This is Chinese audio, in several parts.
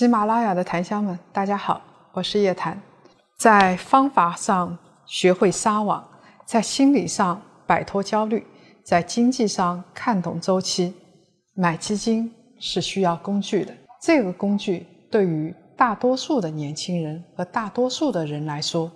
喜马拉雅的檀香们，大家好，我是叶檀。在方法上学会撒网，在心理上摆脱焦虑，在经济上看懂周期。买基金是需要工具的，这个工具对于大多数的年轻人和大多数的人来说，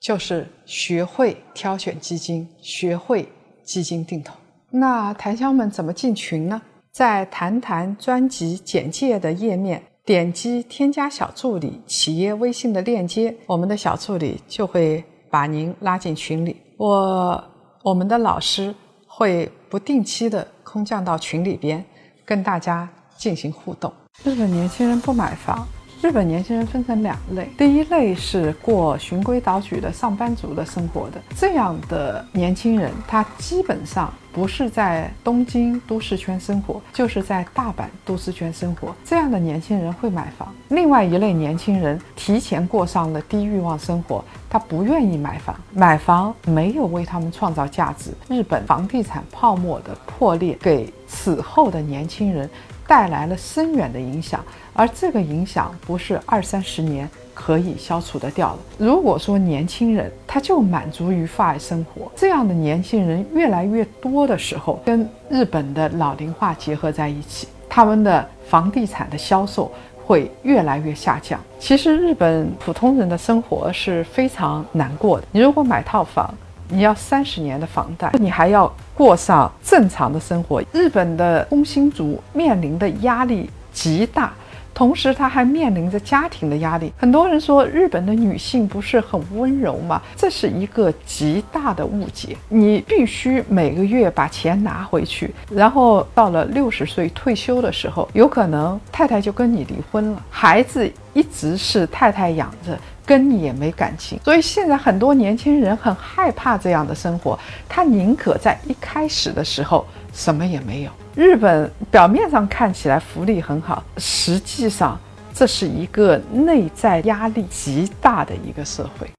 就是学会挑选基金，学会基金定投。那檀香们怎么进群呢？在谈谈专辑简介的页面。点击添加小助理企业微信的链接，我们的小助理就会把您拉进群里。我我们的老师会不定期的空降到群里边，跟大家进行互动。日本年轻人不买房。日本年轻人分成两类，第一类是过循规蹈矩的上班族的生活的，这样的年轻人，他基本上不是在东京都市圈生活，就是在大阪都市圈生活。这样的年轻人会买房。另外一类年轻人提前过上了低欲望生活，他不愿意买房，买房没有为他们创造价值。日本房地产泡沫的破裂，给此后的年轻人。带来了深远的影响，而这个影响不是二三十年可以消除得掉的。如果说年轻人他就满足于发爱生活，这样的年轻人越来越多的时候，跟日本的老龄化结合在一起，他们的房地产的销售会越来越下降。其实日本普通人的生活是非常难过的。你如果买套房，你要三十年的房贷，你还要过上正常的生活。日本的工薪族面临的压力极大，同时他还面临着家庭的压力。很多人说日本的女性不是很温柔吗？这是一个极大的误解。你必须每个月把钱拿回去，然后到了六十岁退休的时候，有可能太太就跟你离婚了，孩子一直是太太养着。跟你也没感情，所以现在很多年轻人很害怕这样的生活，他宁可在一开始的时候什么也没有。日本表面上看起来福利很好，实际上这是一个内在压力极大的一个社会。